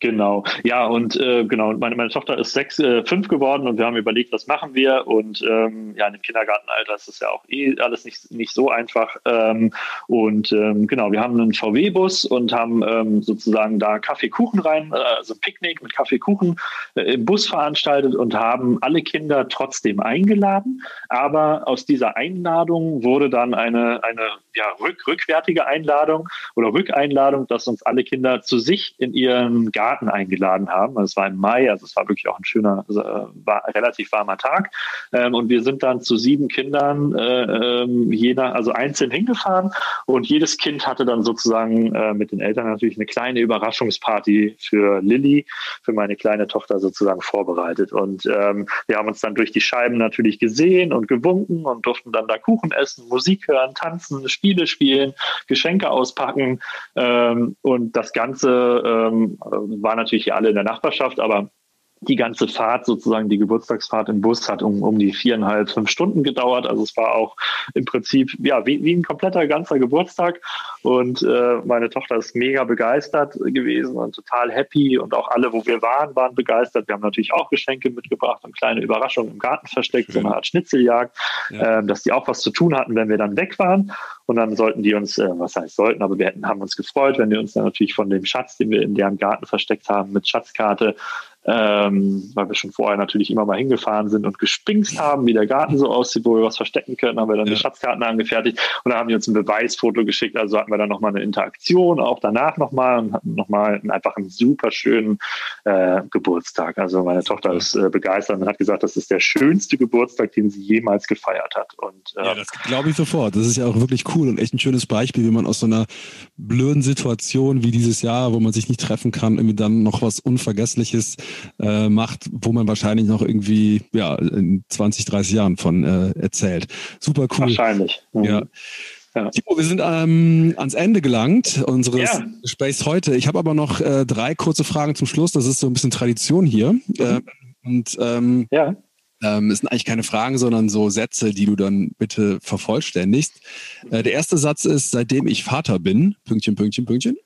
Genau, ja, und äh, genau, meine, meine Tochter ist sechs, äh, fünf geworden und wir haben überlegt, was machen wir. Und ähm, ja, in dem Kindergartenalter ist es ja auch eh alles nicht, nicht so einfach. Ähm, und ähm, genau, wir haben einen VW-Bus und haben ähm, sozusagen da Kaffeekuchen rein, äh, also Picknick mit Kaffeekuchen äh, im Bus veranstaltet und haben alle Kinder trotzdem eingeladen. Aber aus dieser Einladung wurde dann eine, eine ja, rück, rückwärtige Einladung oder Rückeinladung, dass uns alle Kinder zu sich in ihren Garten eingeladen haben. Also es war im Mai, also es war wirklich auch ein schöner, also, äh, war relativ warmer Tag. Ähm, und wir sind dann zu sieben Kindern äh, ähm, jeder, also einzeln hingefahren und jedes Kind hatte dann sozusagen äh, mit den Eltern natürlich eine kleine Überraschungsparty für Lilly, für meine kleine Tochter sozusagen vorbereitet. Und ähm, wir haben uns dann durch die Scheiben natürlich gesehen und gewunken und durften dann da Kuchen essen, Musik hören, tanzen, Spiele spielen, Geschenke auspacken. Und das Ganze ähm, war natürlich alle in der Nachbarschaft, aber die ganze Fahrt sozusagen, die Geburtstagsfahrt im Bus hat um, um die viereinhalb, fünf Stunden gedauert. Also es war auch im Prinzip ja wie, wie ein kompletter ganzer Geburtstag. Und äh, meine Tochter ist mega begeistert gewesen und total happy. Und auch alle, wo wir waren, waren begeistert. Wir haben natürlich auch Geschenke mitgebracht und kleine Überraschungen im Garten versteckt, so eine Art Schnitzeljagd, ja. äh, dass die auch was zu tun hatten, wenn wir dann weg waren. Und dann sollten die uns, äh, was heißt sollten, aber wir hätten, haben uns gefreut, wenn die uns dann natürlich von dem Schatz, den wir in deren Garten versteckt haben, mit Schatzkarte ähm, weil wir schon vorher natürlich immer mal hingefahren sind und gespingst haben, wie der Garten so aussieht, wo wir was verstecken können, haben wir dann ja. die Schatzkarten angefertigt und dann haben die uns ein Beweisfoto geschickt, also hatten wir dann nochmal eine Interaktion, auch danach nochmal und hatten nochmal einfach einen super schönen äh, Geburtstag. Also meine Tochter ist äh, begeistert und hat gesagt, das ist der schönste Geburtstag, den sie jemals gefeiert hat. Und, äh, ja, das glaube ich sofort. Das ist ja auch wirklich cool und echt ein schönes Beispiel, wie man aus so einer blöden Situation wie dieses Jahr, wo man sich nicht treffen kann, irgendwie dann noch was Unvergessliches äh, macht, wo man wahrscheinlich noch irgendwie ja, in 20, 30 Jahren von äh, erzählt. Super cool. Wahrscheinlich. Mhm. Ja. Ja. Timo, wir sind ähm, ans Ende gelangt unseres ja. Gesprächs heute. Ich habe aber noch äh, drei kurze Fragen zum Schluss. Das ist so ein bisschen Tradition hier. Mhm. Äh, und ähm, ja. Ähm, es sind eigentlich keine Fragen, sondern so Sätze, die du dann bitte vervollständigst. Äh, der erste Satz ist, seitdem ich Vater bin, Pünktchen, Pünktchen, Pünktchen.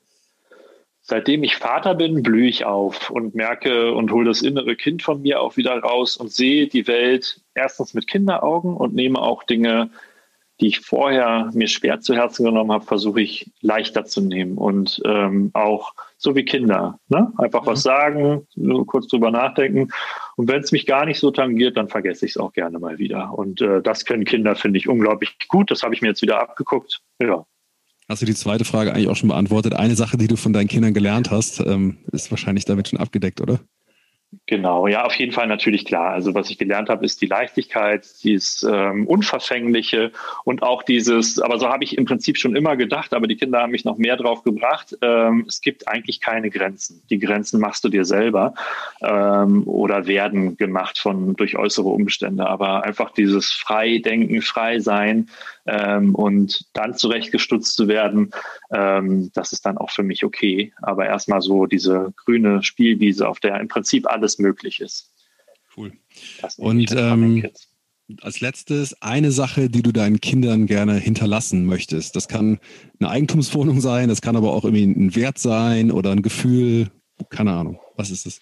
Seitdem ich Vater bin, blühe ich auf und merke und hole das innere Kind von mir auch wieder raus und sehe die Welt erstens mit Kinderaugen und nehme auch Dinge, die ich vorher mir schwer zu Herzen genommen habe, versuche ich leichter zu nehmen und ähm, auch so wie Kinder. Ne? Einfach was mhm. sagen, nur kurz drüber nachdenken. Und wenn es mich gar nicht so tangiert, dann vergesse ich es auch gerne mal wieder. Und äh, das können Kinder, finde ich, unglaublich gut. Das habe ich mir jetzt wieder abgeguckt. Ja. Hast du die zweite Frage eigentlich auch schon beantwortet? Eine Sache, die du von deinen Kindern gelernt hast, ähm, ist wahrscheinlich damit schon abgedeckt, oder? Genau, ja, auf jeden Fall natürlich klar. Also was ich gelernt habe, ist die Leichtigkeit, dieses ähm, Unverfängliche und auch dieses, aber so habe ich im Prinzip schon immer gedacht, aber die Kinder haben mich noch mehr drauf gebracht. Ähm, es gibt eigentlich keine Grenzen. Die Grenzen machst du dir selber ähm, oder werden gemacht von durch äußere Umstände. Aber einfach dieses Freidenken, Freisein, ähm, und dann zurechtgestutzt zu werden, ähm, das ist dann auch für mich okay. Aber erstmal so diese grüne Spielwiese, auf der im Prinzip alles möglich ist. Cool. Und ähm, als letztes eine Sache, die du deinen Kindern gerne hinterlassen möchtest. Das kann eine Eigentumswohnung sein, das kann aber auch irgendwie ein Wert sein oder ein Gefühl. Keine Ahnung. Was ist es?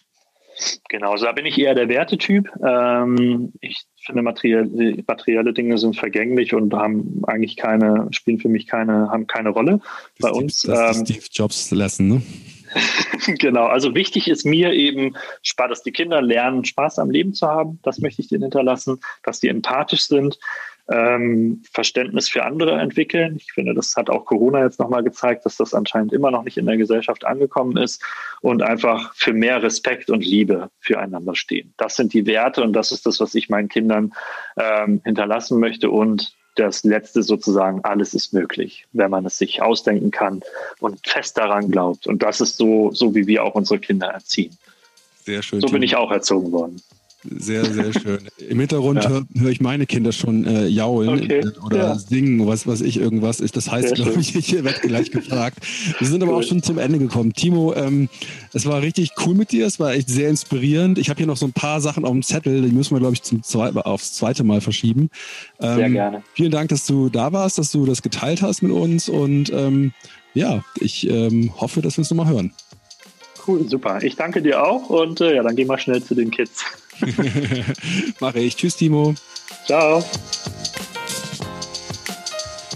Genau, so da bin ich eher der Wertetyp. Ähm, ich finde, materielle, materielle Dinge sind vergänglich und haben eigentlich keine, spielen für mich keine, haben keine Rolle das bei uns. Das ähm, Steve Jobs Lesson, ne? genau, also wichtig ist mir eben, dass die Kinder lernen, Spaß am Leben zu haben. Das möchte ich denen hinterlassen, dass die empathisch sind, ähm, Verständnis für andere entwickeln. Ich finde, das hat auch Corona jetzt nochmal gezeigt, dass das anscheinend immer noch nicht in der Gesellschaft angekommen ist und einfach für mehr Respekt und Liebe füreinander stehen. Das sind die Werte und das ist das, was ich meinen Kindern ähm, hinterlassen möchte und das letzte sozusagen, alles ist möglich, wenn man es sich ausdenken kann und fest daran glaubt. Und das ist so, so wie wir auch unsere Kinder erziehen. Sehr schön. So bin ich auch erzogen worden. Sehr, sehr schön. Im Hintergrund ja. höre hör ich meine Kinder schon äh, jaulen okay. Äh, oder ja. singen, was weiß ich, irgendwas ist. Das heißt, glaube ich, ich werde gleich gefragt. Wir sind aber cool. auch schon zum Ende gekommen. Timo, ähm, es war richtig cool mit dir. Es war echt sehr inspirierend. Ich habe hier noch so ein paar Sachen auf dem Zettel, die müssen wir, glaube ich, zum zwei, aufs zweite Mal verschieben. Ähm, sehr gerne. Vielen Dank, dass du da warst, dass du das geteilt hast mit uns und ähm, ja, ich ähm, hoffe, dass wir uns nochmal hören. Cool, super. Ich danke dir auch und äh, ja, dann gehen wir schnell zu den Kids. Mache ich. Tschüss, Timo. Ciao.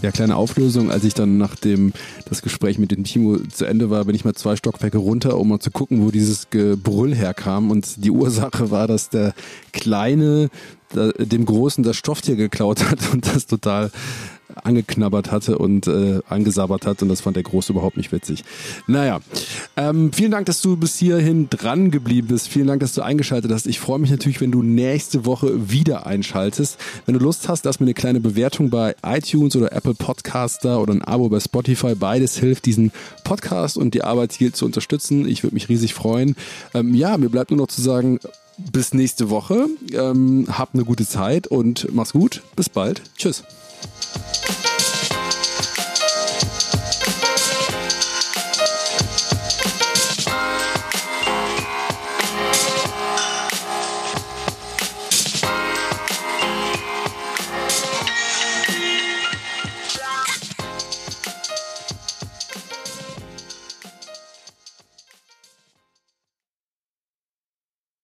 Ja, kleine Auflösung. Als ich dann nachdem das Gespräch mit dem Timo zu Ende war, bin ich mal zwei Stockwerke runter, um mal zu gucken, wo dieses Gebrüll herkam. Und die Ursache war, dass der Kleine dem Großen das Stofftier geklaut hat und das total angeknabbert hatte und äh, angesabbert hat und das fand der Große überhaupt nicht witzig. Naja, ähm, vielen Dank, dass du bis hierhin dran geblieben bist. Vielen Dank, dass du eingeschaltet hast. Ich freue mich natürlich, wenn du nächste Woche wieder einschaltest. Wenn du Lust hast, lass mir eine kleine Bewertung bei iTunes oder Apple Podcaster oder ein Abo bei Spotify. Beides hilft, diesen Podcast und die Arbeit hier zu unterstützen. Ich würde mich riesig freuen. Ähm, ja, mir bleibt nur noch zu sagen, bis nächste Woche. Ähm, hab eine gute Zeit und mach's gut. Bis bald. Tschüss. Música